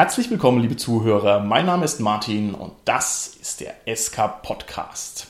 Herzlich willkommen, liebe Zuhörer. Mein Name ist Martin und das ist der SK Podcast.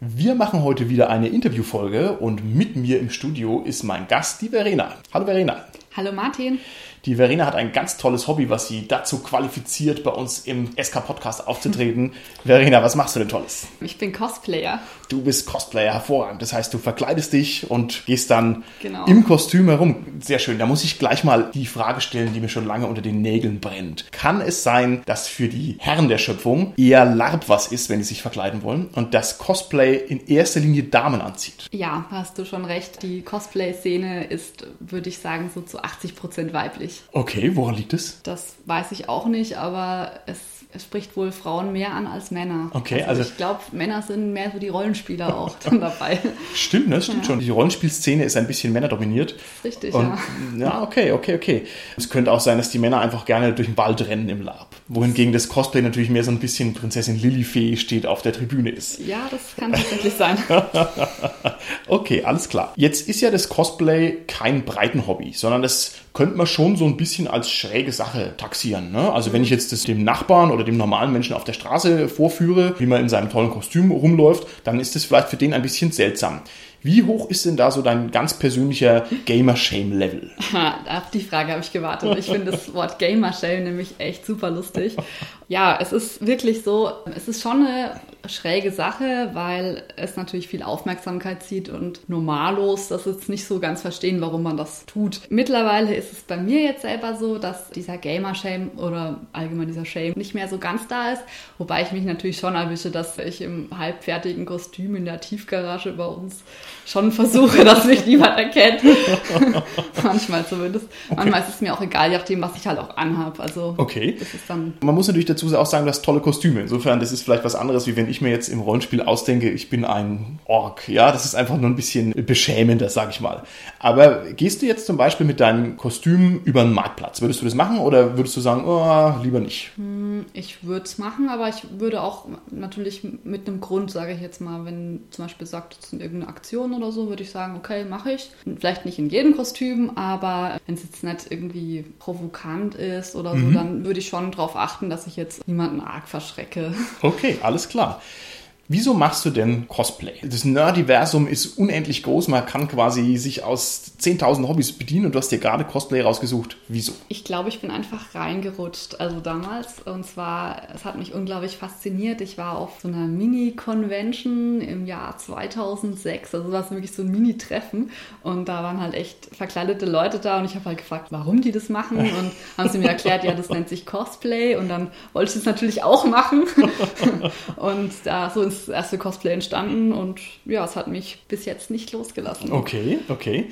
Wir machen heute wieder eine Interviewfolge und mit mir im Studio ist mein Gast, die Verena. Hallo Verena. Hallo Martin. Die Verena hat ein ganz tolles Hobby, was sie dazu qualifiziert, bei uns im SK-Podcast aufzutreten. Verena, was machst du denn Tolles? Ich bin Cosplayer. Du bist Cosplayer, hervorragend. Das heißt, du verkleidest dich und gehst dann genau. im Kostüm herum. Sehr schön. Da muss ich gleich mal die Frage stellen, die mir schon lange unter den Nägeln brennt. Kann es sein, dass für die Herren der Schöpfung eher LARP was ist, wenn sie sich verkleiden wollen und das Cosplay in erster Linie Damen anzieht? Ja, hast du schon recht. Die Cosplay-Szene ist, würde ich sagen, so zu 80 Prozent weiblich Okay, woran liegt es? Das weiß ich auch nicht, aber es, es spricht wohl Frauen mehr an als Männer. Okay, also, also ich glaube, Männer sind mehr so die Rollenspieler auch dann dabei. Stimmt, ne? Stimmt ja. schon. Die Rollenspielszene ist ein bisschen männerdominiert. Richtig, Und, ja. Ja, okay, okay, okay. Es könnte auch sein, dass die Männer einfach gerne durch den Wald rennen im Lab. Wohingegen das Cosplay natürlich mehr so ein bisschen Prinzessin Lilifee steht auf der Tribüne ist. Ja, das kann tatsächlich sein. okay, alles klar. Jetzt ist ja das Cosplay kein breiten Hobby, sondern das könnte man schon so ein bisschen als schräge Sache taxieren. Ne? Also wenn ich jetzt das dem Nachbarn oder dem normalen Menschen auf der Straße vorführe, wie man in seinem tollen Kostüm rumläuft, dann ist das vielleicht für den ein bisschen seltsam. Wie hoch ist denn da so dein ganz persönlicher Gamer-Shame-Level? Auf die Frage habe ich gewartet. Ich finde das Wort Gamer-Shame nämlich echt super lustig. Ja, es ist wirklich so, es ist schon eine schräge Sache, weil es natürlich viel Aufmerksamkeit zieht und normalos das jetzt nicht so ganz verstehen, warum man das tut. Mittlerweile ist es bei mir jetzt selber so, dass dieser Gamer-Shame oder allgemein dieser Shame nicht mehr so ganz da ist, wobei ich mich natürlich schon erwische, dass ich im halbfertigen Kostüm in der Tiefgarage bei uns schon versuche, dass mich niemand erkennt. Manchmal zumindest. Okay. Manchmal ist es mir auch egal, je nachdem, was ich halt auch anhabe. Also okay. Man muss natürlich dazu auch sagen, du hast tolle Kostüme. Insofern, das ist vielleicht was anderes, wie wenn ich mir jetzt im Rollenspiel ausdenke, ich bin ein Ork. Ja, das ist einfach nur ein bisschen beschämender, sag ich mal. Aber gehst du jetzt zum Beispiel mit deinem Kostüm über einen Marktplatz? Würdest du das machen oder würdest du sagen, oh, lieber nicht? Hm, ich würde es machen, aber ich würde auch natürlich mit einem Grund, sage ich jetzt mal, wenn zum Beispiel sagt, es ist irgendeine Aktion oder so, würde ich sagen, okay, mache ich. Vielleicht nicht in jedem Kostüm, aber wenn es jetzt nicht irgendwie provokant ist oder so, mhm. dann würde ich schon darauf achten, dass ich jetzt niemanden arg verschrecke. Okay, alles klar. Wieso machst du denn Cosplay? Das Nerdiversum ist unendlich groß. Man kann quasi sich aus 10.000 Hobbys bedienen und du hast dir gerade Cosplay rausgesucht. Wieso? Ich glaube, ich bin einfach reingerutscht. Also damals. Und zwar, es hat mich unglaublich fasziniert. Ich war auf so einer Mini-Convention im Jahr 2006. Also war es wirklich so ein Mini-Treffen. Und da waren halt echt verkleidete Leute da. Und ich habe halt gefragt, warum die das machen. Und haben sie mir erklärt, ja, das nennt sich Cosplay. Und dann wollte ich das natürlich auch machen. und da so ins das erste Cosplay entstanden und ja, es hat mich bis jetzt nicht losgelassen. Okay, okay.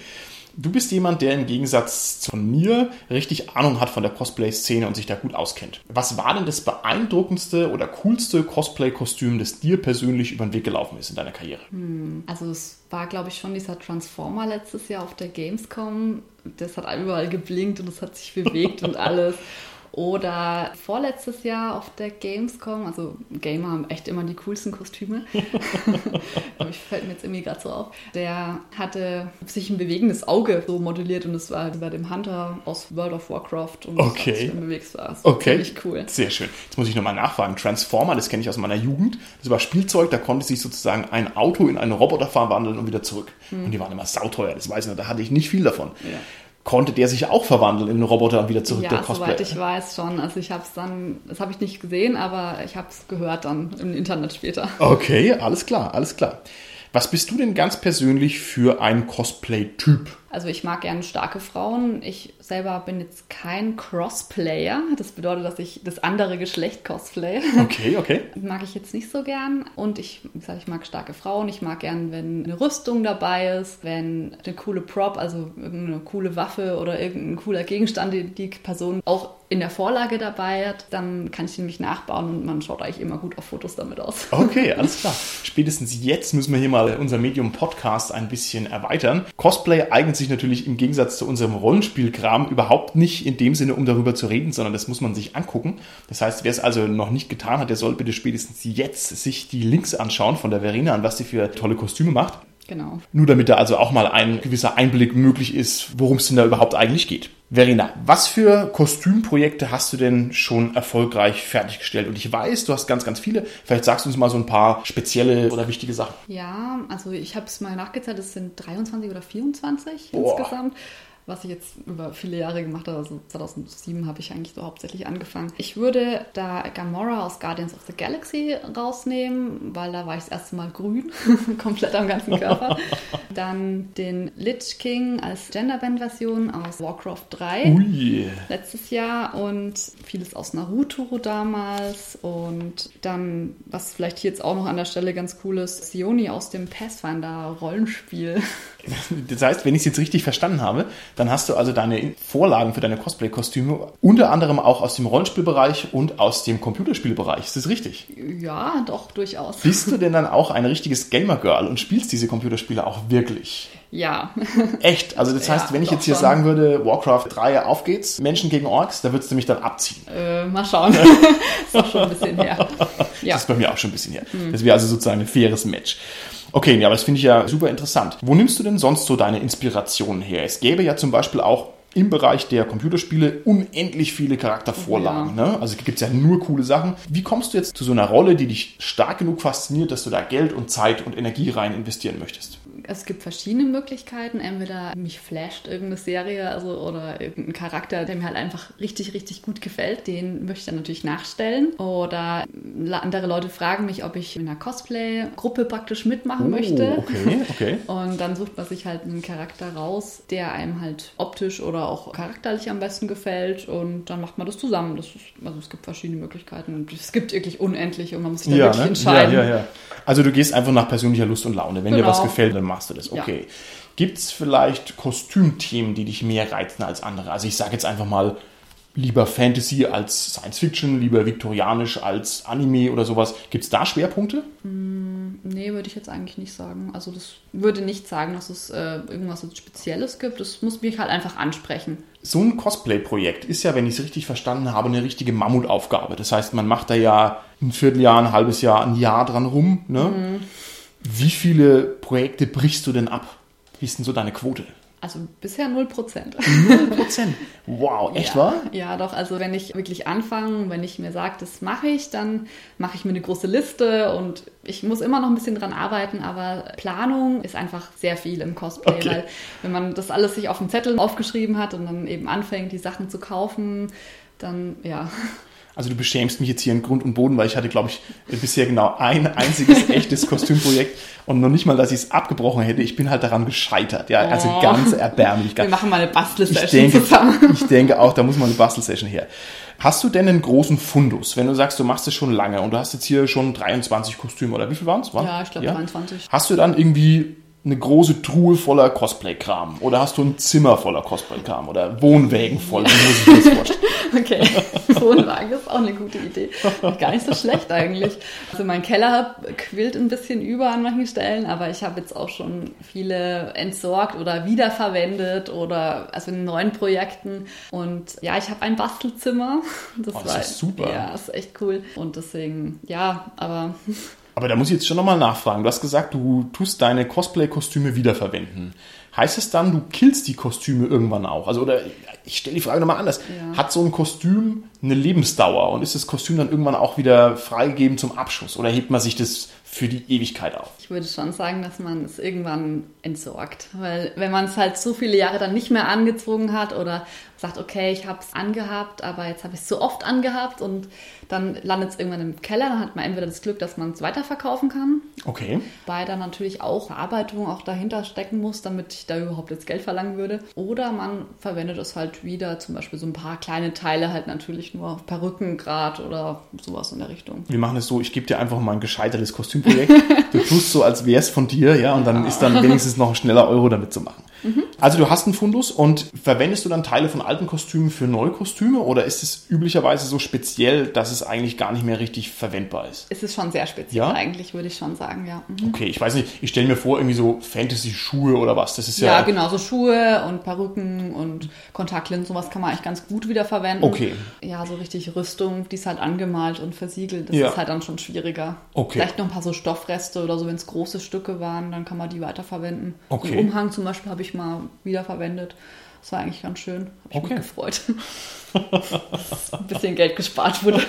Du bist jemand, der im Gegensatz zu mir richtig Ahnung hat von der Cosplay-Szene und sich da gut auskennt. Was war denn das beeindruckendste oder coolste Cosplay-Kostüm, das dir persönlich über den Weg gelaufen ist in deiner Karriere? Hm, also es war, glaube ich, schon dieser Transformer letztes Jahr auf der Gamescom. Das hat überall geblinkt und es hat sich bewegt und alles. Oder vorletztes Jahr auf der Gamescom, also Gamer haben echt immer die coolsten Kostüme. ich fällt mir jetzt irgendwie gerade so auf. Der hatte sich ein bewegendes Auge so modelliert und es war halt bei dem Hunter aus World of Warcraft und okay. das bewegst war. Das okay. Ziemlich cool. Sehr schön. Jetzt muss ich nochmal nachfragen. Transformer, das kenne ich aus meiner Jugend. Das war Spielzeug, da konnte sich sozusagen ein Auto in einen Roboter verwandeln und wieder zurück. Hm. Und die waren immer sauteuer, das weiß ich noch, da hatte ich nicht viel davon. Ja konnte der sich auch verwandeln in einen Roboter und wieder zurück ja, der Cosplay. soweit ich weiß schon. Also ich habe es dann, das habe ich nicht gesehen, aber ich habe es gehört dann im Internet später. Okay, alles klar, alles klar. Was bist du denn ganz persönlich für ein Cosplay-Typ? Also ich mag gerne starke Frauen. Ich selber bin jetzt kein Crossplayer. Das bedeutet, dass ich das andere Geschlecht cosplay. Okay, okay. mag ich jetzt nicht so gern. Und ich, wie gesagt, ich mag starke Frauen. Ich mag gern, wenn eine Rüstung dabei ist, wenn eine coole Prop, also irgendeine coole Waffe oder irgendein cooler Gegenstand, die die Person auch in der Vorlage dabei hat, dann kann ich ihn nämlich nachbauen und man schaut eigentlich immer gut auf Fotos damit aus. Okay, alles klar. Spätestens jetzt müssen wir hier mal unser Medium Podcast ein bisschen erweitern. Cosplay eignet sich natürlich im Gegensatz zu unserem Rollenspielkram überhaupt nicht in dem Sinne, um darüber zu reden, sondern das muss man sich angucken. Das heißt, wer es also noch nicht getan hat, der soll bitte spätestens jetzt sich die Links anschauen von der Verena, an was sie für tolle Kostüme macht. Genau. Nur damit da also auch mal ein gewisser Einblick möglich ist, worum es denn da überhaupt eigentlich geht. Verena, was für Kostümprojekte hast du denn schon erfolgreich fertiggestellt? Und ich weiß, du hast ganz, ganz viele. Vielleicht sagst du uns mal so ein paar spezielle oder wichtige Sachen. Ja, also ich habe es mal nachgezählt, es sind 23 oder 24 Boah. insgesamt was ich jetzt über viele Jahre gemacht habe. Also 2007 habe ich eigentlich so hauptsächlich angefangen. Ich würde da Gamora aus Guardians of the Galaxy rausnehmen, weil da war ich das erste Mal grün, komplett am ganzen Körper. Dann den Lich King als Genderband-Version aus Warcraft 3 Ui. letztes Jahr und vieles aus Naruto damals und dann, was vielleicht hier jetzt auch noch an der Stelle ganz cool ist, Sioni aus dem Pathfinder Rollenspiel. Das heißt, wenn ich es jetzt richtig verstanden habe, dann hast du also deine Vorlagen für deine Cosplay-Kostüme unter anderem auch aus dem Rollenspielbereich und aus dem Computerspielbereich. Ist das richtig? Ja, doch, durchaus. Bist du denn dann auch ein richtiges Gamer-Girl und spielst diese Computerspiele auch wirklich? Ja. Echt? Also das heißt, Ja, wenn ich jetzt hier schon. sagen würde, Warcraft 3, auf geht's, Menschen gegen Orks, da würdest du mich dann abziehen. Äh, mal schauen. ist doch schon ein bisschen her. Ja. Das ist bei mir auch schon ein bisschen her. Das wäre also sozusagen ein faires Match. Okay, ja, aber das finde ich ja super interessant. Wo nimmst du denn sonst so deine Inspirationen her? Es gäbe ja zum Beispiel auch im Bereich der Computerspiele unendlich viele Charaktervorlagen. Ne? Also gibt es ja nur coole Sachen. Wie kommst du jetzt zu so einer Rolle, die dich stark genug fasziniert, dass du da Geld und Zeit und Energie rein investieren möchtest? Es gibt verschiedene Möglichkeiten. Entweder mich flasht irgendeine Serie also, oder irgendein Charakter, der mir halt einfach richtig, richtig gut gefällt. Den möchte ich dann natürlich nachstellen. Oder andere Leute fragen mich, ob ich in einer Cosplay-Gruppe praktisch mitmachen möchte. Oh, okay, okay. Und dann sucht man sich halt einen Charakter raus, der einem halt optisch oder auch charakterlich am besten gefällt. Und dann macht man das zusammen. Das ist, also es gibt verschiedene Möglichkeiten. Und es gibt wirklich unendlich und man muss sich da wirklich entscheiden. Ja, ja, ja. Also du gehst einfach nach persönlicher Lust und Laune. Wenn dir Genau. was gefällt, dann machst du das. Ja. Okay. Gibt es vielleicht Kostümthemen, die dich mehr reizen als andere? Also ich sage jetzt einfach mal lieber Fantasy als Science Fiction, lieber viktorianisch als Anime oder sowas. Gibt es da Schwerpunkte? Nee, würde ich jetzt eigentlich nicht sagen. Also das würde nicht sagen, dass es äh, irgendwas Spezielles gibt. Das muss mich halt einfach ansprechen. So ein Cosplay-Projekt ist ja, wenn ich es richtig verstanden habe, eine richtige Mammutaufgabe. Das heißt, man macht da ja ein Vierteljahr, ein halbes Jahr, ein Jahr dran rum. Ne? Mhm. Wie viele Projekte brichst du denn ab? Wie ist denn so deine Quote? Also bisher 0%. Prozent. Wow, echt ja. wahr? Ja, doch. Also wenn ich wirklich anfange, wenn ich mir sage, das mache ich, dann mache ich mir eine große Liste und ich muss immer noch ein bisschen dran arbeiten, aber Planung ist einfach sehr viel im Cosplay, Okay. weil wenn man das alles sich auf dem Zettel aufgeschrieben hat und dann eben anfängt, die Sachen zu kaufen, dann ja. Also du beschämst mich jetzt hier in Grund und Boden, weil ich hatte, glaube ich, bisher genau ein einziges echtes Kostümprojekt und noch nicht mal, dass ich es abgebrochen hätte. Ich bin halt daran gescheitert. Ja, also Oh. ganz erbärmlich. Wir machen mal eine Bastelsession zusammen. ich denke auch, da muss mal eine Bastelsession her. Hast du denn einen großen Fundus, wenn du sagst, du machst es schon lange und du hast jetzt hier schon 23 Kostüme oder wie viel waren es? Ja, ich glaube 23. Hast du dann irgendwie eine große Truhe voller Cosplay-Kram oder hast du ein Zimmer voller Cosplay-Kram oder Wohnwägen voll? Wie muss ich das vorstellen? Okay, Wohnwagen ist auch eine gute Idee. Gar nicht so schlecht eigentlich. Also mein Keller quillt ein bisschen über an manchen Stellen, aber ich habe jetzt auch schon viele entsorgt oder wiederverwendet oder also in neuen Projekten. Und ja, ich habe ein Bastelzimmer. Das, Oh, das ist super. Ja, ist echt cool. Und deswegen, ja, aber Aber da muss ich jetzt schon nochmal nachfragen. Du hast gesagt, du tust deine Cosplay-Kostüme wiederverwenden. Heißt es dann, du killst die Kostüme irgendwann auch? Also, oder ich stelle die Frage nochmal anders. Ja. Hat so ein Kostüm eine Lebensdauer und ist das Kostüm dann irgendwann auch wieder freigegeben zum Abschuss? Oder hebt man sich das für die Ewigkeit auf? Ich würde schon sagen, dass man es irgendwann entsorgt. Weil wenn man es halt so viele Jahre dann nicht mehr angezogen hat oder sagt, okay, ich habe es angehabt, aber jetzt habe ich es so oft angehabt und dann landet es irgendwann im Keller, dann hat man entweder das Glück, dass man es weiterverkaufen kann, Okay. weil da natürlich auch Verarbeitung auch dahinter stecken muss, damit ich da überhaupt jetzt Geld verlangen würde. Oder man verwendet es halt wieder, zum Beispiel so ein paar kleine Teile halt natürlich nur Perücken grad oder sowas in der Richtung. Wir machen es so, ich gebe dir einfach mal ein gescheitertes Kostümprojekt. du tust so, als wäre es von dir, ja, und dann ist dann wenigstens noch ein schneller Euro damit zu machen. Also du hast einen Fundus und verwendest du dann Teile von alten Kostümen für neue Kostüme oder ist es üblicherweise so speziell, dass es eigentlich gar nicht mehr richtig verwendbar ist? Es ist schon sehr speziell Ja? eigentlich, würde ich schon sagen, ja. Mhm. Okay, ich weiß nicht, ich stelle mir vor, irgendwie so Fantasy-Schuhe oder was. Das ist Ja, ja. genau, so Schuhe und Perücken und Kontaktlinsen, sowas kann man eigentlich ganz gut wieder verwenden. Okay. Ja, so richtig Rüstung, die ist halt angemalt und versiegelt, das Ja. ist halt dann schon schwieriger. Okay. Vielleicht noch ein paar so Stoffreste oder so, wenn es große Stücke waren, dann kann man die weiterverwenden. Okay. Den Umhang zum Beispiel habe ich mal wiederverwendet. Das war eigentlich ganz schön. Habe ich Okay. mich gefreut. Ein bisschen Geld gespart wurde.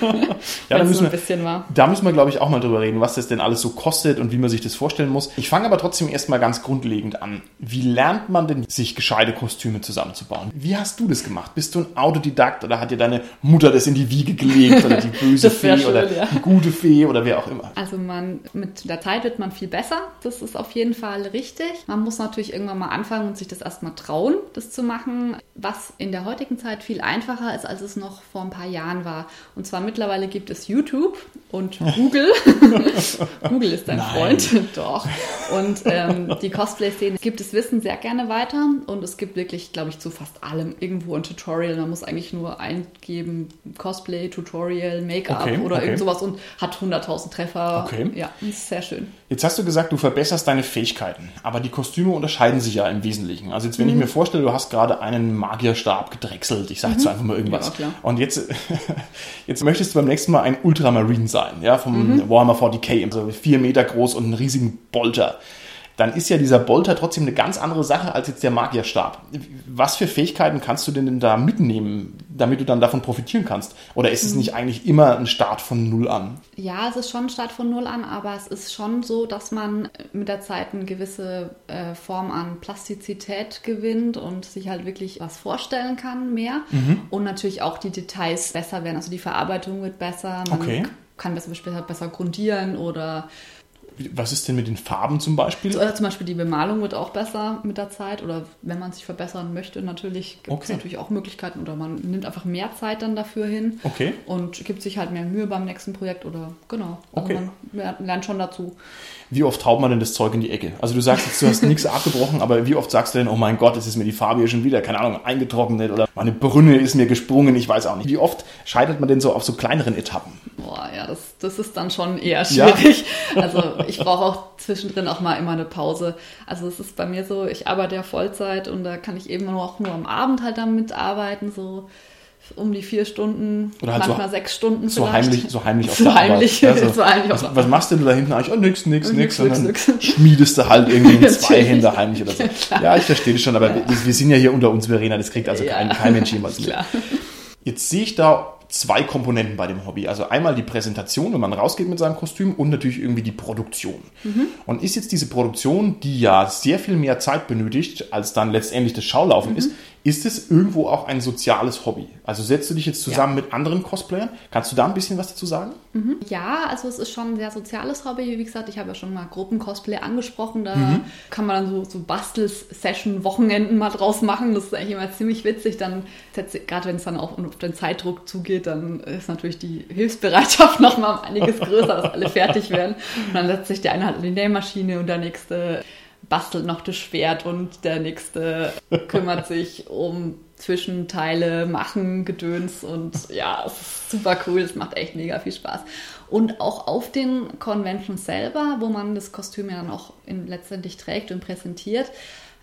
Ja, da müssen so ein wir- bisschen war. Da müssen wir, glaube ich, auch mal drüber reden, was das denn alles so kostet und wie man sich das vorstellen muss. Ich fange aber trotzdem erstmal ganz grundlegend an. Wie lernt man denn, sich gescheite Kostüme zusammenzubauen? Wie hast du das gemacht? Bist du ein Autodidakt oder hat dir deine Mutter das in die Wiege gelegt oder die böse Fee schön, oder ja. die gute Fee oder wer auch immer? Also man, mit der Zeit wird man viel besser. Das ist auf jeden Fall richtig. Man muss natürlich irgendwann mal anfangen und sich das erstmal trauen, das zu machen, was in der heutigen Zeit viel einfacher ist, als es noch vor ein paar Jahren war. Und zwar mittlerweile gibt es YouTube und Google. Google ist dein Nein. Freund. Doch. Und ähm, die Cosplay-Szene gibt das Wissen sehr gerne weiter und es gibt wirklich, glaube ich, zu fast allem irgendwo ein Tutorial. Man muss eigentlich nur eingeben, Cosplay, Tutorial, Make-up Okay, oder okay. irgend sowas und hat 100.000 Treffer. Okay. Ja, das ist sehr schön. Jetzt hast du gesagt, du verbesserst deine Fähigkeiten, aber die Kostüme unterscheiden sich ja im Wesentlichen. Also jetzt, wenn ich Mhm. mir vorstelle, du hast gerade einen Magierstab gedrechselt, ich sage jetzt einfach mal irgendwas. Ja. Und jetzt, jetzt möchtest du beim nächsten Mal ein Ultramarine sein, ja, vom Mhm. Warhammer 40k, also vier Meter groß und einen riesigen Bolter. Dann ist ja dieser Bolter trotzdem eine ganz andere Sache als jetzt der Magierstab. Was für Fähigkeiten kannst du denn, denn da mitnehmen, damit du dann davon profitieren kannst? Oder ist es Mhm. nicht eigentlich immer ein Start von Null an? Ja, es ist schon Start von Null an, aber es ist schon so, dass man mit der Zeit eine gewisse äh, Form an Plastizität gewinnt und sich halt wirklich was vorstellen kann mehr. Mhm. Und natürlich auch die Details besser werden. Also die Verarbeitung wird besser. Man Okay. kann besser, besser grundieren oder Was ist denn mit den Farben zum Beispiel? Oder zum Beispiel die Bemalung wird auch besser mit der Zeit oder wenn man sich verbessern möchte, natürlich gibt es Okay. natürlich auch Möglichkeiten oder man nimmt einfach mehr Zeit dann dafür hin Okay. und gibt sich halt mehr Mühe beim nächsten Projekt oder genau. Also Okay. man lernt- lernt schon dazu. Wie oft haut man denn das Zeug in die Ecke? Also du sagst jetzt, du hast nichts abgebrochen, aber wie oft sagst du denn, oh mein Gott, es ist mir die Farbe hier schon wieder, keine Ahnung, eingetrocknet oder meine Brünne ist mir gesprungen, ich weiß auch nicht. Wie oft scheitert man denn so auf so kleineren Etappen? Boah, ja, das, das ist dann schon eher Ja. schwierig. Also ich brauche auch zwischendrin auch mal immer eine Pause. Also es ist bei mir so, ich arbeite ja Vollzeit und da kann ich eben auch nur am Abend halt damit arbeiten, so um die vier Stunden, Oder halt so- manchmal sechs Stunden So vielleicht. heimlich, so heimlich auf So der heimlich, Arbeit. Ja, so heimlich was, was machst denn du da hinten eigentlich? Oh, nix, nix, nix. Nix, Und dann nix, nix. schmiedest du halt irgendwie zwei. Hände heimlich oder so. Ja, ich verstehe das schon, aber wir, wir sind ja hier unter uns, Verena, das kriegt also Ja. kein, kein Mensch jemals mit. Jetzt sehe ich da zwei Komponenten bei dem Hobby. Also einmal die Präsentation, wenn man rausgeht mit seinem Kostüm und natürlich irgendwie die Produktion. Und ist jetzt diese Produktion, die ja sehr viel mehr Zeit benötigt, als dann letztendlich das Schaulaufen ist, ist es irgendwo auch ein soziales Hobby? Also setzt du dich jetzt zusammen mit anderen Cosplayern? Kannst du da ein bisschen was dazu sagen? Ja, also es ist schon ein sehr soziales Hobby. Wie gesagt, ich habe ja schon mal Gruppen-Cosplay angesprochen. Da Mhm. kann man dann so, so Bastel-Session-Wochenenden mal draus machen. Das ist eigentlich immer ziemlich witzig. Dann, gerade wenn es dann auch auf den Zeitdruck zugeht, dann ist natürlich die Hilfsbereitschaft noch mal um einiges größer, dass alle fertig werden. Und dann setzt sich der eine halt an die Nähmaschine und der nächste bastelt noch das Schwert und der nächste kümmert sich um Zwischenteile, machen, Gedöns und ja, es ist super cool, es macht echt mega viel Spaß. Und auch auf den Conventions selber, wo man das Kostüm ja dann auch in, letztendlich trägt und präsentiert,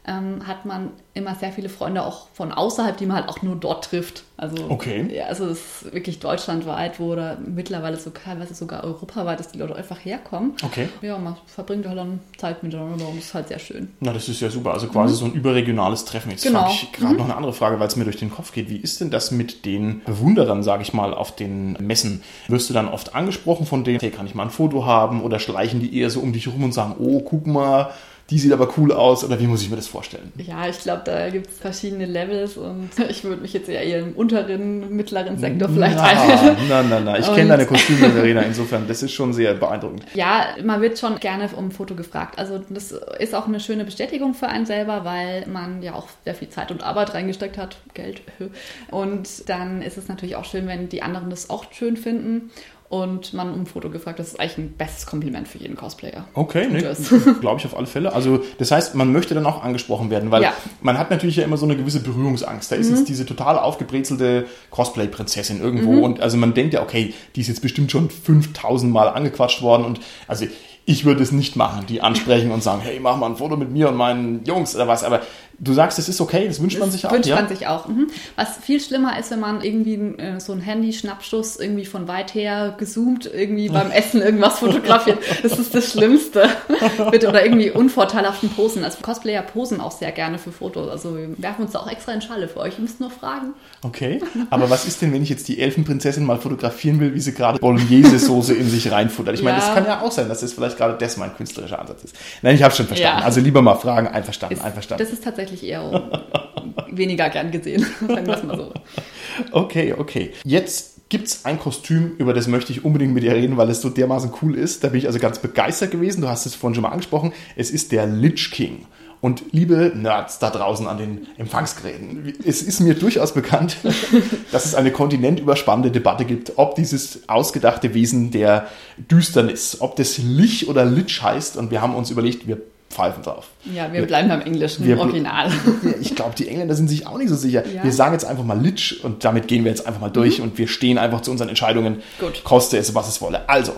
ähm, hat man immer sehr viele Freunde auch von außerhalb, die man halt auch nur dort trifft. Also, Okay. ja, also es ist wirklich deutschlandweit, wo oder mittlerweile so teilweise sogar europaweit, dass die Leute einfach herkommen. Okay. Ja, man verbringt halt dann Zeit miteinander und es ist halt sehr schön. Na, das ist ja super. Also quasi so ein überregionales Treffen. Jetzt Genau. frage ich gerade noch eine andere Frage, weil es mir durch den Kopf geht. Wie ist denn das mit den Bewunderern, sage ich mal, auf den Messen? Wirst du dann oft angesprochen von denen, hey, kann ich mal ein Foto haben? Oder schleichen die eher so um dich rum und sagen, oh, guck mal, die sieht aber cool aus? Oder wie muss ich mir das vorstellen? Ja, ich glaube, da gibt es verschiedene Levels und ich würde mich jetzt eher eher im unteren, mittleren Sektor vielleicht na, ein. na, na, na. Ich kenne deine Kostüme, Verena. Insofern, das ist schon sehr beeindruckend. Ja, man wird schon gerne um ein Foto gefragt. Also das ist auch eine schöne Bestätigung für einen selber, weil man ja auch sehr viel Zeit und Arbeit reingesteckt hat, Geld. Und dann ist es natürlich auch schön, wenn die anderen das auch schön finden und man um ein Foto gefragt. Das ist eigentlich ein bestes Kompliment für jeden Cosplayer. Okay, ne, glaube ich auf alle Fälle. Also das heißt, man möchte dann auch angesprochen werden, weil Ja. man hat natürlich ja immer so eine gewisse Berührungsangst. Da ist jetzt diese total aufgebrezelte Cosplay-Prinzessin irgendwo und also man denkt ja, okay, die ist jetzt bestimmt schon 5000 Mal angequatscht worden und also ich würde es nicht machen, die ansprechen und sagen, hey, mach mal ein Foto mit mir und meinen Jungs oder was. Aber du sagst, es ist okay, das wünscht man sich auch. Wünscht ja? man sich auch. Mhm. Was viel schlimmer ist, wenn man irgendwie äh, so einen Handy-Schnappschuss irgendwie von weit her gezoomt irgendwie beim Essen irgendwas fotografiert. Das ist das Schlimmste. Bitte oder irgendwie unvorteilhaften Posen. Also Cosplayer posen auch sehr gerne für Fotos. Also wir werfen uns da auch extra in Schale für euch. Ihr müsst nur fragen. Okay, aber was ist denn, wenn ich jetzt die Elfenprinzessin mal fotografieren will, wie sie gerade Bolognese-Soße in sich reinfuttert? Ich meine, Ja. das kann ja auch sein, dass das vielleicht gerade das mein künstlerischer Ansatz ist. Nein, ich habe schon verstanden. Ja. Also lieber mal fragen, einverstanden, Ist, einverstanden. das ist tatsächlich eher weniger gern gesehen. Sagen wir es mal so. Okay, okay. Jetzt gibt's ein Kostüm, über das möchte ich unbedingt mit dir reden, weil es so dermaßen cool ist. Da bin ich also ganz begeistert gewesen. Du hast es vorhin schon mal angesprochen. Es ist der Lich King. Und liebe Nerds da draußen an den Empfangsgeräten, es ist mir durchaus bekannt, dass es eine kontinentüberspannende Debatte gibt, ob dieses ausgedachte Wesen der Düsternis, ob das Lich oder Lich heißt. Und wir haben uns überlegt, wir pfeifen drauf. Ja, wir bleiben beim Englischen, Wir Original. Ich glaube, die Engländer sind sich auch nicht so sicher. Ja. Wir sagen jetzt einfach mal Litsch und damit gehen wir jetzt einfach mal durch und wir stehen einfach zu unseren Entscheidungen. Gut. Koste es, was es wolle. Also,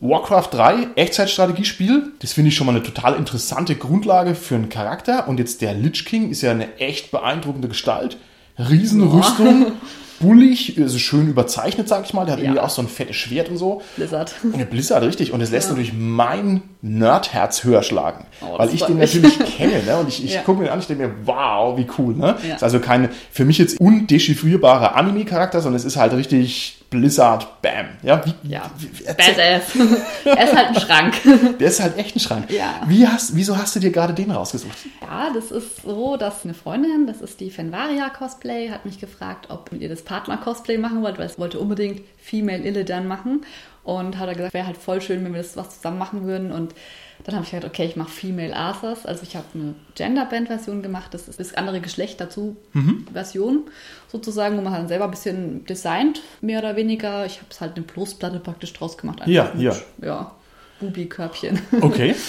Warcraft 3, Echtzeitstrategiespiel, das finde ich schon mal eine total interessante Grundlage für einen Charakter. Und jetzt der Lich King ist ja eine echt beeindruckende Gestalt. Riesenrüstung, bullig, also schön überzeichnet, sag ich mal. Der hat Ja. irgendwie auch so ein fettes Schwert und so. Blizzard. Eine Blizzard, richtig. Und es lässt Ja. natürlich mein Nerdherz höher schlagen. Oh, weil das ich den mich. natürlich kenne. Ne? Und ich, ich Ja. gucke mir den an, ich denke mir, wow, wie cool. Ne? Ist also kein für mich jetzt undechiffrierbarer Anime-Charakter, sondern es ist halt richtig Blizzard, bam. Ja, wie, Ja, wie, badass. er ist halt ein Schrank. Der ist halt echt ein Schrank. Ja. Wie hast, wieso hast du dir gerade den rausgesucht? Ja, das ist so, dass eine Freundin, das ist die Fenvaria Cosplay, hat mich gefragt, ob ihr das Partner Cosplay machen wollt, weil es wollte unbedingt Female Illidan machen und hat er gesagt, wäre halt voll schön, wenn wir das was zusammen machen würden und dann habe ich gesagt, okay, ich mache Female Arthurs. Also ich habe eine Genderband-Version gemacht, das ist das andere Geschlecht dazu Version sozusagen, wo man halt selber ein bisschen designt, mehr oder weniger. Ich habe es halt eine Bloßplatte praktisch draus gemacht. einfach Ja, mit, ja. Ja, Bubi-Körbchen. Okay.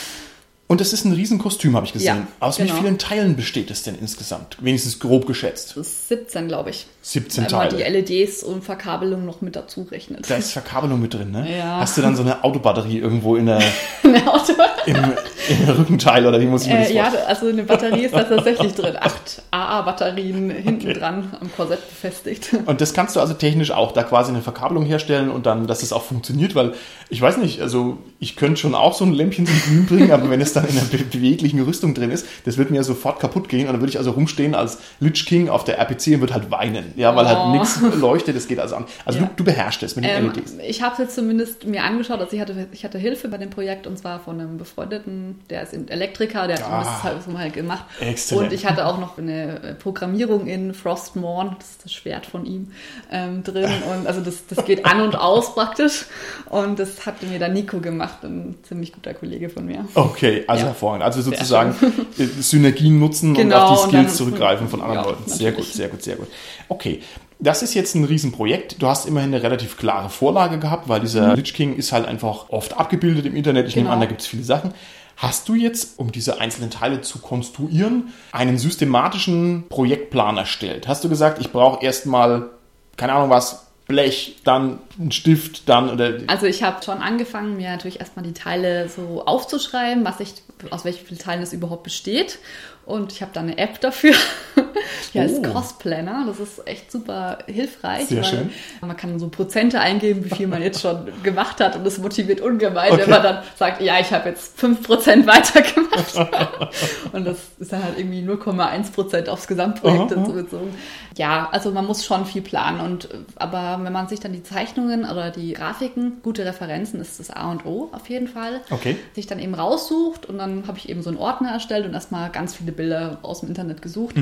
Und das ist ein Riesenkostüm, habe ich gesehen. Ja, Aus wie genau. vielen Teilen besteht es denn insgesamt? Wenigstens grob geschätzt. Das ist 17, glaube ich. 17 Wenn man die Teile. LEDs und Verkabelung noch mit dazu rechnet. Da ist Verkabelung mit drin, ne? Ja. Hast du dann so eine Autobatterie irgendwo in der, Ein Auto. Im, im Rückenteil oder wie muss ich mir das Äh, ja, vorstellen? also eine Batterie ist da tatsächlich drin. Acht AA-Batterien hinten dran am Korsett befestigt. Und das kannst du also technisch auch da quasi eine Verkabelung herstellen und dann, dass es auch funktioniert, weil ich weiß nicht, also ich könnte schon auch so ein Lämpchen zum Glühen bringen, aber wenn es dann in einer be beweglichen Rüstung drin ist, das wird mir sofort kaputt gehen und dann würde ich also rumstehen als Lich King auf der RPC und würde halt weinen, ja, weil Oh. halt nichts leuchtet, das geht also an. Also Ja. du, du beherrschst es mit den Ähm, LEDs. ich habe es jetzt zumindest mir angeschaut, also ich hatte, ich hatte Hilfe bei dem Projekt und zwar von einem befreundeten, der ist Elektriker, der hat Ah. das halt so mal gemacht. Exzellent. Und ich hatte auch noch eine Programmierung in Frostmourne, das ist das Schwert von ihm, ähm, drin. Und also das, das geht an und aus praktisch. Und das hatte mir dann Nico gemacht, ein ziemlich guter Kollege von mir. Okay, also Ja. hervorragend. Also sozusagen äh, Synergien nutzen Genau, und auf die Skills zurückgreifen von anderen Ja, Leuten. Sehr gut, sehr gut, sehr gut. Okay, das ist jetzt ein Riesenprojekt. Du hast immerhin eine relativ klare Vorlage gehabt, weil dieser Lich King ist halt einfach oft abgebildet im Internet. Ich nehme Mhm. Genau. an, da gibt es viele Sachen. Hast du jetzt, um diese einzelnen Teile zu konstruieren, einen systematischen Projektplan erstellt? Hast du gesagt, ich brauche erstmal, keine Ahnung was, Blech, dann einen Stift, dann oder Also ich habe schon angefangen, mir natürlich erstmal die Teile so aufzuschreiben, was ich, aus welchen Teilen es überhaupt besteht. Und ich habe da eine App dafür. Die heißt Oh. Cost-Planner. Das ist echt super hilfreich. Sehr schön. Man kann so Prozente eingeben, wie viel man jetzt schon gemacht hat. Und das motiviert ungemein, Okay. wenn man dann sagt, ja, ich habe jetzt 5% weitergemacht. und das ist dann halt irgendwie 0,1% aufs Gesamtprojekt Aha, aha. bezogen. Ja, also man muss schon viel planen. Und, äh, aber wenn man sich dann die Zeichnungen oder die Grafiken, gute Referenzen ist das A und O auf jeden Fall. Okay. Sich dann eben raussucht und dann habe ich eben so einen Ordner erstellt und erstmal ganz viele Bilder aus dem Internet gesucht.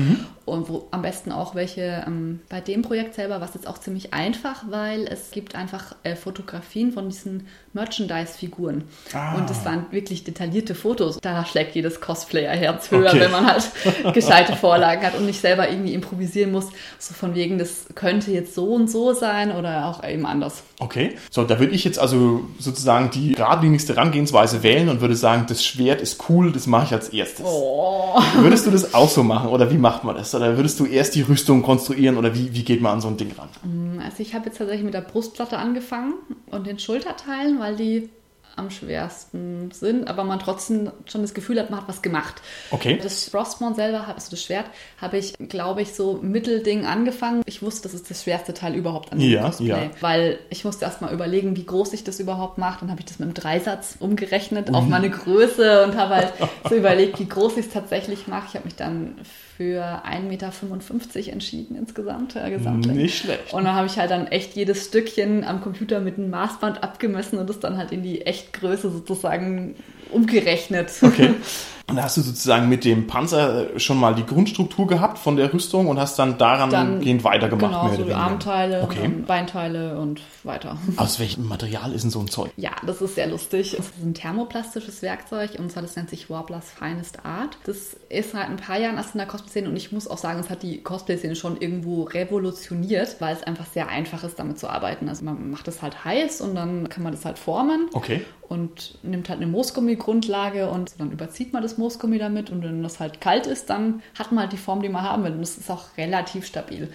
Und wo am besten auch welche ähm, bei dem Projekt selber war es jetzt auch ziemlich einfach, weil es gibt einfach äh, Fotografien von diesen Merchandise-Figuren. Ah. Und das waren wirklich detaillierte Fotos. Da schlägt jedes Cosplayer-Herz höher, Okay. wenn man halt gescheite Vorlagen hat und nicht selber irgendwie improvisieren muss. So von wegen, das könnte jetzt so und so sein oder auch eben anders. Okay, so da würde ich jetzt also sozusagen die geradlinigste Herangehensweise wählen und würde sagen, das Schwert ist cool, das mache ich als erstes. Oh. Würdest du das auch so machen oder wie macht man das? Oder würdest du erst die Rüstung konstruieren oder wie, wie geht man an so ein Ding ran? Also ich habe jetzt tatsächlich mit der Brustplatte angefangen und den Schulterteilen, weil die am schwersten sind, aber man trotzdem schon das Gefühl hat, man hat was gemacht. Okay. Das Frostmon selber, also das Schwert, habe ich, glaube ich, so Mittelding angefangen. Ich wusste, das ist das schwerste Teil überhaupt an dem Ja, Cosplay, ja. weil ich musste erst mal überlegen, wie groß ich das überhaupt mache. Dann habe ich das mit einem Dreisatz umgerechnet auf meine Größe und habe halt so überlegt, wie groß ich es tatsächlich mache. Ich habe mich dann für 1,55 Meter entschieden insgesamt, äh. Nicht schlecht. Und dann habe ich halt dann echt jedes Stückchen am Computer mit einem Maßband abgemessen und das dann halt in die Echtgröße sozusagen umgerechnet. Okay. Und da hast du sozusagen mit dem Panzer schon mal die Grundstruktur gehabt von der Rüstung und hast dann daran Dann- gehend weitergemacht. Genau, mehr so die. Armteile, Okay. und dann Beinteile und weiter. Aus welchem Material ist denn so ein Zeug? Ja, das ist sehr lustig. Es ist ein thermoplastisches Werkzeug und zwar das nennt sich Warblers Finest Art. Das ist seit ein paar Jahren erst in der Cosplay-Szene und ich muss auch sagen, es hat die Cosplay-Szene schon irgendwo revolutioniert, weil es einfach sehr einfach ist, damit zu arbeiten. Also man macht es halt heiß und dann kann man das halt formen Okay. und nimmt halt eine Moosgummi-Grundlage und dann überzieht man das Moosgummi damit und wenn das halt kalt ist, dann hat man halt die Form, die man haben will und das ist auch relativ stabil.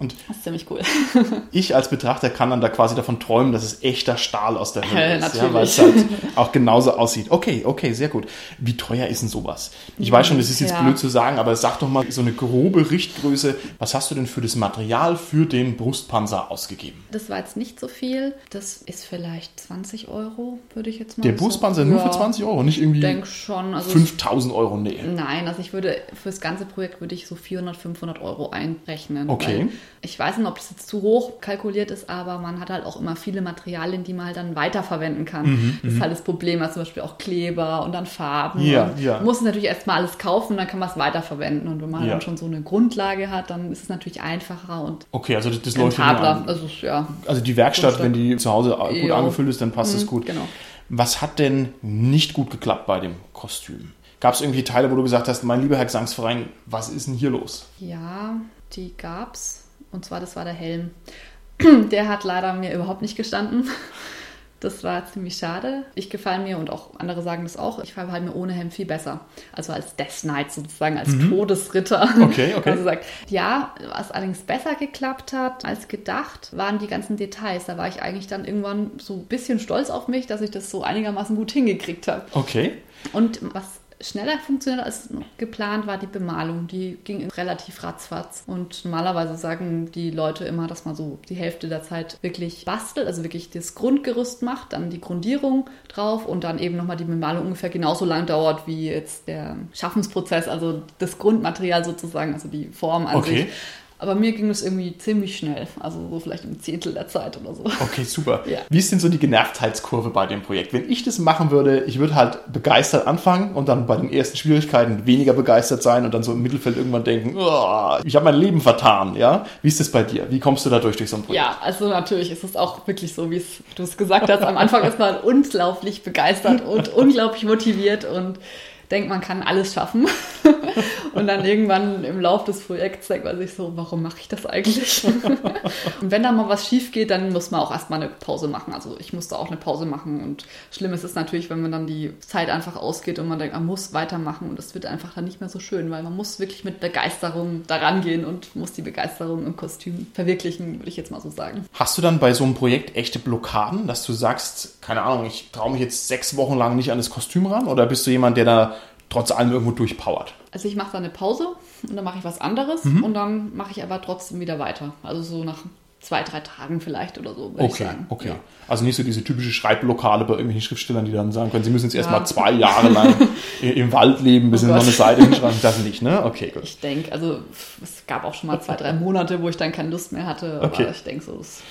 Und Das ist ziemlich cool. ich als Betrachter kann dann da quasi davon träumen, dass es echter Stahl aus der Hölle ist. Ja, weil es halt auch genauso aussieht. Okay, okay, sehr gut. Wie teuer ist denn sowas? Ich weiß schon, das ist jetzt Ja. blöd zu sagen, aber sag doch mal so eine grobe Richtgröße. Was hast du denn für das Material für den Brustpanzer ausgegeben? Das war jetzt nicht so viel. Das ist vielleicht 20 Euro, würde ich jetzt mal Der so- Brustpanzer nur Ja, für 20 Euro, nicht irgendwie Ich denke schon. Also 5000 Euro? Nee. Nein, also ich würde für das ganze Projekt würde ich so 400, 500 Euro einrechnen. Okay. Ich weiß nicht, ob das jetzt zu hoch kalkuliert ist, aber man hat halt auch immer viele Materialien, die man halt dann weiterverwenden kann. Mhm, das ist halt das Problem, also zum Beispiel auch Kleber und dann Farben. Ja, und ja. Man muss natürlich erstmal alles kaufen, dann kann man es weiterverwenden. Und wenn man Ja. dann schon so eine Grundlage hat, dann ist es natürlich einfacher und Okay, also das, das läuft an. Also ja, Also die Werkstatt, wenn die zu Hause gut Ja. angefüllt ist, dann passt es gut. genau. Was hat denn nicht gut geklappt bei dem Kostüm? Gab es irgendwie Teile, wo du gesagt hast, mein lieber Herr Gesangsverein, was ist denn hier los? Ja, die gab's. Und zwar, das war der Helm. Der hat leider mir überhaupt nicht gestanden. Das war ziemlich schade. Ich gefalle mir und auch andere sagen das auch. Ich halt mir ohne Helm viel besser. Also als Death Knight sozusagen, als Todesritter. Okay, okay. Also sagt, ja, was allerdings besser geklappt hat als gedacht, waren die ganzen Details. Da war ich eigentlich dann irgendwann so ein bisschen stolz auf mich, dass ich das so einigermaßen gut hingekriegt habe. Okay. Und was schneller funktioniert als geplant war die Bemalung. Die ging relativ ratzfatz. Und normalerweise sagen die Leute immer, dass man so die Hälfte der Zeit wirklich bastelt, also wirklich das Grundgerüst macht, dann die Grundierung drauf und dann eben nochmal die Bemalung ungefähr genauso lang dauert wie jetzt der Schaffensprozess, also das Grundmaterial sozusagen, also die Form an Okay. sich. Aber mir ging es irgendwie ziemlich schnell, also so vielleicht ein Zehntel der Zeit oder so. Okay, super. Ja. Wie ist denn so die Genervtheitskurve bei dem Projekt? Wenn ich das machen würde, ich würde halt begeistert anfangen und dann bei den ersten Schwierigkeiten weniger begeistert sein und dann so im Mittelfeld irgendwann denken, "Oh, ich habe mein Leben vertan, ja? Wie ist das bei dir? Wie kommst du da durch durch so ein Projekt? Ja, also natürlich ist es auch wirklich so, wie du es gesagt hast. Am Anfang ist man unglaublich begeistert und unglaublich motiviert und denkt, man kann alles schaffen. Und dann irgendwann im Lauf des Projekts denkt man sich so, warum mache ich das eigentlich? Und wenn da mal was schief geht, dann muss man auch erstmal eine Pause machen. Also ich musste auch eine Pause machen. Und schlimm ist es natürlich, wenn man dann die Zeit einfach ausgeht und man denkt, man muss weitermachen. Und es wird einfach dann nicht mehr so schön, weil man muss wirklich mit Begeisterung daran gehen und muss die Begeisterung im Kostüm verwirklichen, würde ich jetzt mal so sagen. Hast du dann bei so einem Projekt echte Blockaden, dass du sagst, keine Ahnung, ich traue mich jetzt sechs Wochen lang nicht an das Kostüm ran? Oder bist du jemand, der da trotz allem irgendwo durchpowert? Also ich mache da eine Pause und dann mache ich was anderes Mhm. und dann mache ich aber trotzdem wieder weiter. Also so nach zwei, drei Tagen vielleicht oder so, Okay, okay. Ja. Also nicht so diese typische Schreibblockade bei irgendwelchen Schriftstellern, die dann sagen können, sie müssen jetzt Ja. erstmal zwei Jahre lang im Wald leben, bis Oh sie noch eine Seite hinschreiben. Das nicht, ne? Okay, gut. Ich denke, also es gab auch schon mal zwei, drei Monate, wo ich dann keine Lust mehr hatte, aber Okay. ich denke so, das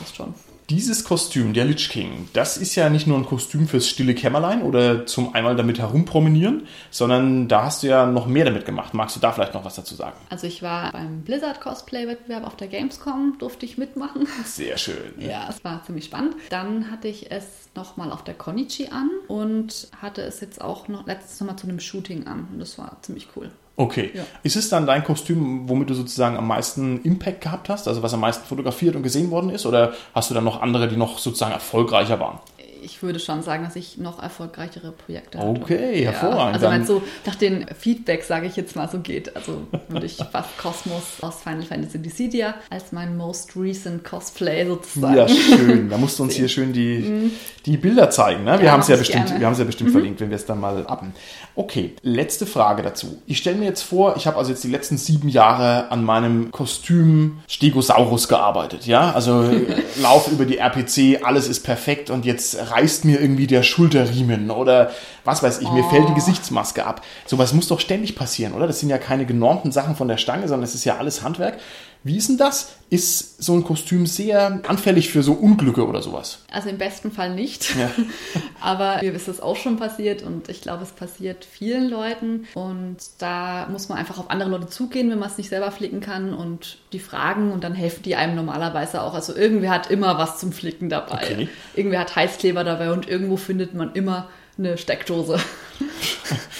passt schon. Dieses Kostüm, der Lich King, das ist ja nicht nur ein Kostüm fürs stille Kämmerlein oder zum einmal damit herumpromenieren, sondern da hast du ja noch mehr damit gemacht. Magst du da vielleicht noch was dazu sagen? Also ich war beim Blizzard Cosplay-Wettbewerb auf der Gamescom, durfte ich mitmachen. Sehr schön. Ja, es war ziemlich spannend. Dann hatte ich es nochmal auf der Konichi an und hatte es jetzt auch noch letztes Mal zu einem Shooting an und das war ziemlich cool. Okay. Ja. Ist es dann dein Kostüm, womit du sozusagen am meisten Impact gehabt hast? Also was am meisten fotografiert und gesehen worden ist? Oder hast du dann noch andere, die noch sozusagen erfolgreicher waren? Ich würde schon sagen, dass ich noch erfolgreichere Projekte habe. Okay, ja. hervorragend. Also wenn es so nach den Feedback, sage ich jetzt mal, so geht, also würde ich fast Cosmos aus Final Fantasy Dissidia als mein most recent Cosplay sozusagen. Ja, schön. Da musst du uns hier schön die, mhm. die Bilder zeigen. Ne? Wir ja, haben es ja bestimmt, wir ja bestimmt mhm. verlinkt, wenn wir es dann mal haben. Okay, letzte Frage dazu. Ich stelle mir jetzt vor, ich habe also jetzt die letzten sieben Jahre an meinem Kostüm Stegosaurus gearbeitet, ja? Also lauf über die RPC, alles ist perfekt und jetzt reißt mir irgendwie der Schulterriemen oder was weiß ich, mir oh. fällt die Gesichtsmaske ab. Sowas muss doch ständig passieren, oder? Das sind ja keine genormten Sachen von der Stange, sondern es ist ja alles Handwerk. Wie ist denn das? Ist so ein Kostüm sehr anfällig für so Unglücke oder sowas? Also im besten Fall nicht. Ja. Aber mir ist das auch schon passiert und ich glaube, es passiert vielen Leuten. Und da muss man einfach auf andere Leute zugehen, wenn man es nicht selber flicken kann und die fragen und dann helfen die einem normalerweise auch. Also irgendwer hat immer was zum Flicken dabei. Okay. Irgendwer hat Heißkleber dabei und irgendwo findet man immer eine Steckdose.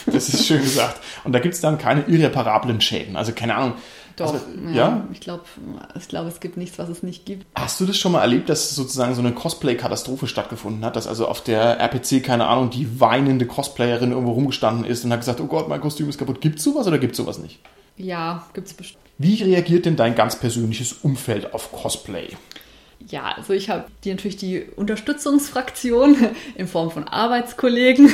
Das ist schön gesagt. Und da gibt es dann keine irreparablen Schäden. Also keine Ahnung, doch, also, ja. ja. Ich glaube, ich glaub, es gibt nichts, was es nicht gibt. Hast du das schon mal erlebt, dass sozusagen so eine Cosplay-Katastrophe stattgefunden hat? Dass also auf der RPC, keine Ahnung, die weinende Cosplayerin irgendwo rumgestanden ist und hat gesagt, oh Gott, mein Kostüm ist kaputt. Gibt es sowas oder gibt es sowas nicht? Ja, gibt es bestimmt. Wie reagiert denn dein ganz persönliches Umfeld auf Cosplay? Ja, also ich habe die natürlich die Unterstützungsfraktion in Form von Arbeitskollegen.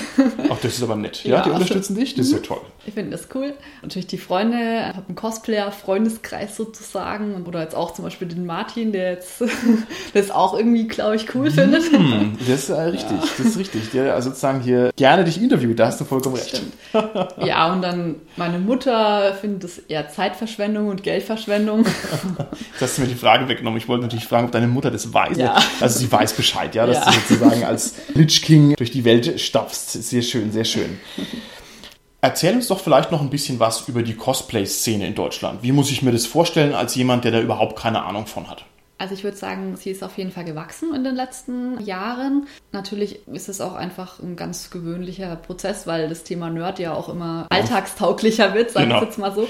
Ach, das ist aber nett. Ja, ja die also, unterstützen dich, das ist ja mhm. toll. Ich finde das cool. Natürlich die Freunde, ich habe einen Cosplayer-Freundeskreis sozusagen. Oder jetzt auch zum Beispiel den Martin, der jetzt das auch irgendwie, glaube ich, cool findet. Hm, das ist äh, richtig, ja. das ist richtig. Der also sozusagen hier gerne dich interviewt, da hast du vollkommen recht. Stimmt. Ja, und dann meine Mutter findet es eher Zeitverschwendung und Geldverschwendung. Jetzt hast du mir die Frage weggenommen. Ich wollte natürlich fragen, ob deine Mutter das weiß. Ja. Also sie weiß Bescheid, ja, dass ja. du sozusagen als Lich King durch die Welt stapfst. Sehr schön, sehr schön. Erzähl uns doch vielleicht noch ein bisschen was über die Cosplay-Szene in Deutschland. Wie muss ich mir das vorstellen als jemand, der da überhaupt keine Ahnung von hat? Also ich würde sagen, sie ist auf jeden Fall gewachsen in den letzten Jahren. Natürlich ist es auch einfach ein ganz gewöhnlicher Prozess, weil das Thema Nerd ja auch immer alltagstauglicher wird, sagen wir genau. jetzt mal so.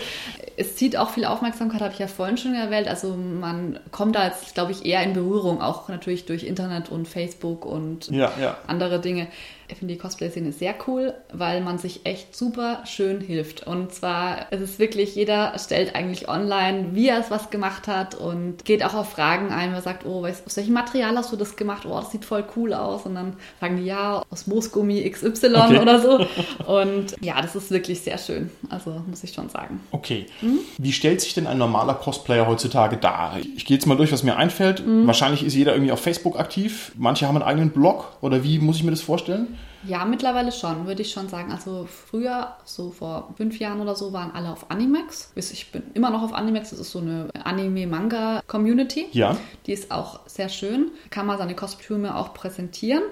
Es zieht auch viel Aufmerksamkeit, habe ich ja vorhin schon erwähnt. Also man kommt da jetzt, glaube ich, eher in Berührung, auch natürlich durch Internet und Facebook und ja, ja. andere Dinge ich finde die Cosplay-Szene sehr cool, weil man sich echt super schön hilft. Und zwar es ist wirklich, jeder stellt eigentlich online, wie er es was gemacht hat und geht auch auf Fragen ein. Man sagt, oh, aus welchem Material hast du das gemacht? Oh, das sieht voll cool aus. Und dann sagen die, ja, aus Moosgummi XY okay. oder so. Und ja, das ist wirklich sehr schön. Also muss ich schon sagen. Okay. Mhm. Wie stellt sich denn ein normaler Cosplayer heutzutage dar? Ich gehe jetzt mal durch, was mir einfällt. Mhm. Wahrscheinlich ist jeder irgendwie auf Facebook aktiv. Manche haben einen eigenen Blog. Oder wie muss ich mir das vorstellen? Ja, mittlerweile schon, würde ich schon sagen. Also früher, so vor fünf Jahren oder so, waren alle auf Animex. Ich bin immer noch auf Animex. Das ist so eine Anime-Manga-Community. Ja. Die ist auch sehr schön. Kann man seine Kostüme auch präsentieren.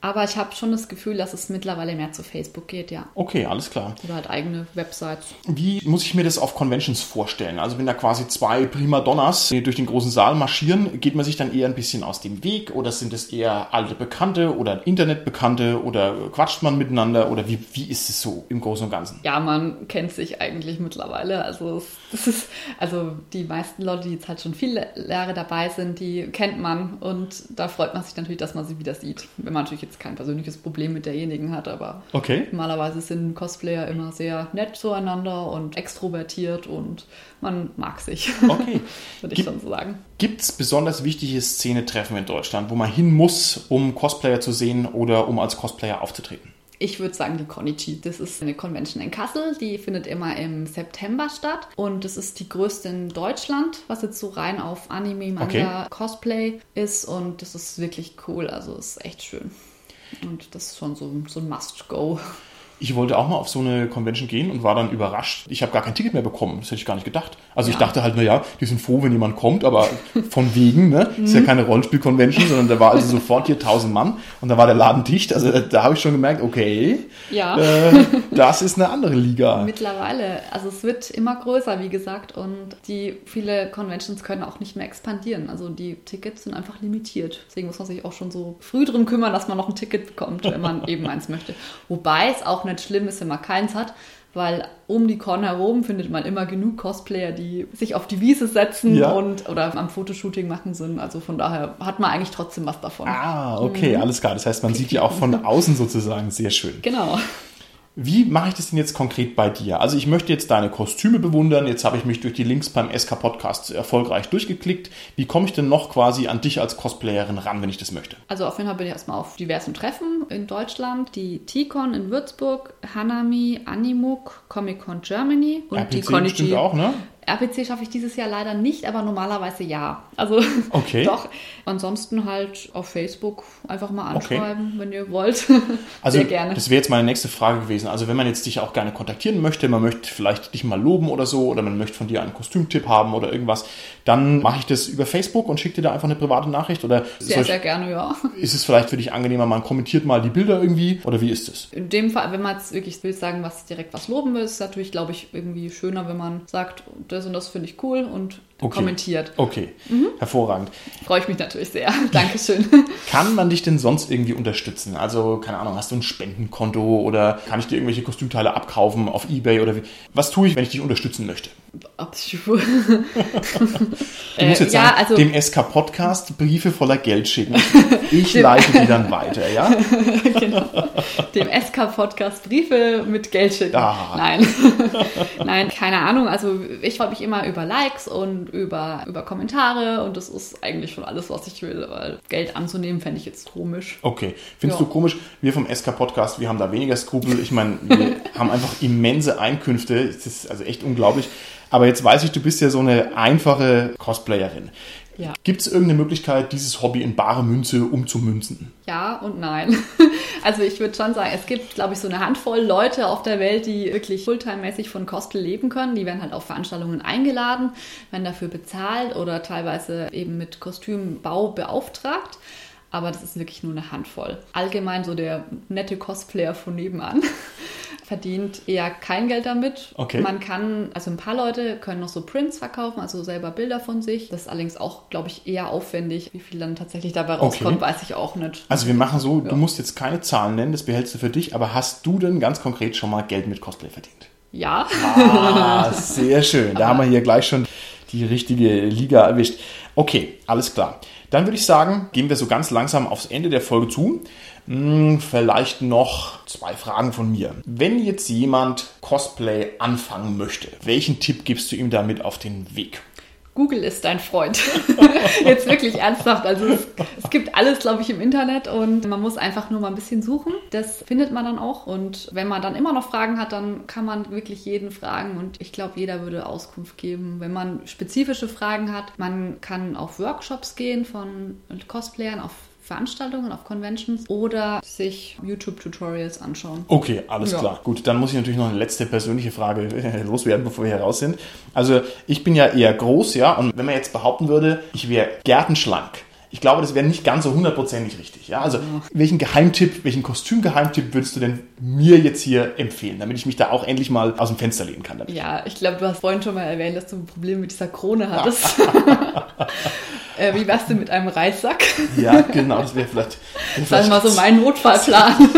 Aber ich habe schon das Gefühl, dass es mittlerweile mehr zu Facebook geht, ja. Okay, alles klar. Oder halt eigene Websites. Wie muss ich mir das auf Conventions vorstellen? Also wenn da quasi zwei Primadonnas durch den großen Saal marschieren, geht man sich dann eher ein bisschen aus dem Weg oder sind es eher alte Bekannte oder Internetbekannte oder quatscht man miteinander oder wie, wie ist es so im Großen und Ganzen? Ja, man kennt sich eigentlich mittlerweile. Also es, ist, also die meisten Leute, die jetzt halt schon viele Jahre dabei sind, die kennt man und da freut man sich natürlich, dass man sie wieder sieht. Wenn man natürlich jetzt kein persönliches Problem mit derjenigen hat, aber okay. normalerweise sind Cosplayer immer sehr nett zueinander und extrovertiert und man mag sich. Okay. Würde ich schon so sagen. Gibt es besonders wichtige Szenetreffen in Deutschland, wo man hin muss, um Cosplayer zu sehen oder um als Cosplayer aufzutreten? Ich würde sagen, die Konichi. Das ist eine Convention in Kassel, die findet immer im September statt und das ist die größte in Deutschland, was jetzt so rein auf Anime, Manga, okay. Cosplay ist und das ist wirklich cool. Also ist echt schön. Und das ist schon so, so ein Must-Go. Ich wollte auch mal auf so eine Convention gehen und war dann überrascht. Ich habe gar kein Ticket mehr bekommen. Das hätte ich gar nicht gedacht. Also ja. ich dachte halt, naja, die sind froh, wenn jemand kommt, aber von wegen, ne? Ist ja mhm. keine Rollenspiel-Convention, sondern da war also sofort hier 1000 Mann und da war der Laden dicht. Also da, da habe ich schon gemerkt, okay, ja. Äh, das ist eine andere Liga. Mittlerweile. Also es wird immer größer, wie gesagt, und die viele Conventions können auch nicht mehr expandieren. Also die Tickets sind einfach limitiert. Deswegen muss man sich auch schon so früh drum kümmern, dass man noch ein Ticket bekommt, wenn man eben eins möchte. Wobei es auch nicht schlimm ist, wenn man keins hat, weil um die Con herum findet man immer genug Cosplayer, die sich auf die Wiese setzen Ja. und oder am Fotoshooting machen sind. Also von daher hat man eigentlich trotzdem was davon. Ah, okay, Mhm. alles klar. Das heißt, man sieht ja auch von außen sozusagen sehr schön. Genau. Wie mache ich das denn jetzt konkret bei dir? Also ich möchte jetzt deine Kostüme bewundern. Jetzt habe ich mich durch die Links beim SK Podcast erfolgreich durchgeklickt. Wie komme ich denn noch quasi an dich als Cosplayerin ran, wenn ich das möchte? Also auf jeden Fall bin ich erstmal auf diversen Treffen in Deutschland. Die T-Con in Würzburg, Hanami, Animuk, Comic-Con Germany und die RPC Konichi. bestimmt auch, ne? RPC schaffe ich dieses Jahr leider nicht, aber normalerweise ja. Also Okay. doch. Ansonsten halt auf Facebook einfach mal Okay. anschreiben, wenn ihr wollt. Also Sehr gerne. das wäre jetzt meine nächste Frage gewesen. Also wenn man jetzt dich auch gerne kontaktieren möchte, man möchte vielleicht dich mal loben oder so, oder man möchte von dir einen Kostümtipp haben oder irgendwas, dann mache ich das über Facebook und schicke dir da einfach eine private Nachricht. Oder Sehr, ich- sehr gerne, ja. ist es vielleicht für dich angenehmer, man kommentiert mal die Bilder irgendwie? Oder wie ist es? In dem Fall, wenn man jetzt wirklich will sagen, was direkt was loben will, ist es natürlich, glaube ich, irgendwie schöner, wenn man sagt, das und das finde ich cool und Okay. kommentiert. Okay, Mhm. hervorragend. Freue ich mich natürlich sehr. Dankeschön. Kann man dich denn sonst irgendwie unterstützen? Also, keine Ahnung, hast du ein Spendenkonto oder kann ich dir irgendwelche Kostümteile abkaufen auf Ebay oder wie? Was tue ich, wenn ich dich unterstützen möchte? Ich- Du musst Äh, jetzt ja, sagen, also- dem SK-Podcast Briefe voller Geld schicken. Ich leite die dann weiter, ja? genau. Dem SK-Podcast Briefe mit Geld schicken. Ah. Nein. Nein, keine Ahnung. Also ich freue mich immer über Likes und über, über Kommentare und das ist eigentlich schon alles, was ich will, weil Geld anzunehmen fände ich jetzt komisch. Okay. Findest Ja. du komisch? Wir vom SK-Podcast, wir haben da weniger Skrupel. Ich meine, wir haben einfach immense Einkünfte. Das ist also echt unglaublich. Aber jetzt weiß ich, du bist ja so eine einfache Cosplayerin. Ja. Gibt es irgendeine Möglichkeit, dieses Hobby in bare Münze umzumünzen? Ja und nein. Also ich würde schon sagen, es gibt, glaube ich, so eine Handvoll Leute auf der Welt, die wirklich fulltime-mäßig von Cosplay leben können. Die werden halt auf Veranstaltungen eingeladen, werden dafür bezahlt oder teilweise eben mit Kostümbau beauftragt. Aber das ist wirklich nur eine Handvoll. Allgemein so der nette Cosplayer von nebenan verdient eher kein Geld damit. Okay. Man kann, also ein paar Leute können noch so Prints verkaufen, also selber Bilder von sich. Das ist allerdings auch, glaube ich, eher aufwendig. Wie viel dann tatsächlich dabei rauskommt, weiß ich auch nicht. Also wir machen so, Ja. du musst jetzt keine Zahlen nennen, das behältst du für dich, aber hast du denn ganz konkret schon mal Geld mit Cosplay verdient? Ja. Ah, sehr schön. Da haben wir hier gleich schon die richtige Liga erwischt. Okay, alles klar. Dann würde ich sagen, gehen wir so ganz langsam aufs Ende der Folge zu. Hm, vielleicht noch zwei Fragen von mir. Wenn jetzt jemand Cosplay anfangen möchte, welchen Tipp gibst du ihm damit auf den Weg? Google ist dein Freund. Jetzt wirklich ernsthaft. Also es, es gibt alles, glaube ich, im Internet und man muss einfach nur mal ein bisschen suchen. Das findet man dann auch. Und wenn man dann immer noch Fragen hat, dann kann man wirklich jeden fragen. Und ich glaube, jeder würde Auskunft geben. Wenn man spezifische Fragen hat, man kann auf Workshops gehen von Cosplayern, auf Veranstaltungen, auf Conventions oder sich YouTube-Tutorials anschauen. Okay, alles Ja. klar. Gut, dann muss ich natürlich noch eine letzte persönliche Frage loswerden, bevor wir hier raus sind. Also ich bin ja eher groß, ja, und wenn man jetzt behaupten würde, ich wäre gärtenschlank, ich glaube, das wäre nicht ganz so hundertprozentig richtig. Ja? Also welchen Geheimtipp, welchen Kostümgeheimtipp würdest du denn mir jetzt hier empfehlen, damit ich mich da auch endlich mal aus dem Fenster lehnen kann? Damit? Ja, ich glaube, du hast vorhin schon mal erwähnt, dass du ein Problem mit dieser Krone hattest. äh, wie wär's denn mit einem Reissack? Ja, genau, das wäre vielleicht... Das ist mal so mein Notfallplan.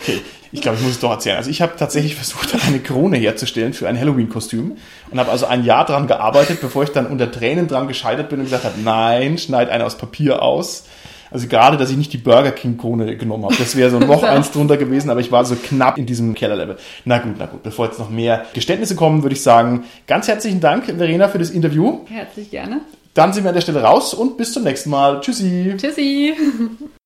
Okay, ich glaube, ich muss es doch erzählen. Also ich habe tatsächlich versucht, eine Krone herzustellen für ein Halloween-Kostüm und habe also ein Jahr dran gearbeitet, bevor ich dann unter Tränen dran gescheitert bin und gesagt habe, nein, schneid eine aus Papier aus. Also gerade, dass ich nicht die Burger King Krone genommen habe. Das wäre so noch eins drunter gewesen, aber ich war so knapp in diesem Kellerlevel. Na gut, na gut. Bevor jetzt noch mehr Geständnisse kommen, würde ich sagen, ganz herzlichen Dank, Verena, für das Interview. Herzlich gerne. Dann sind wir an der Stelle raus und bis zum nächsten Mal. Tschüssi. Tschüssi.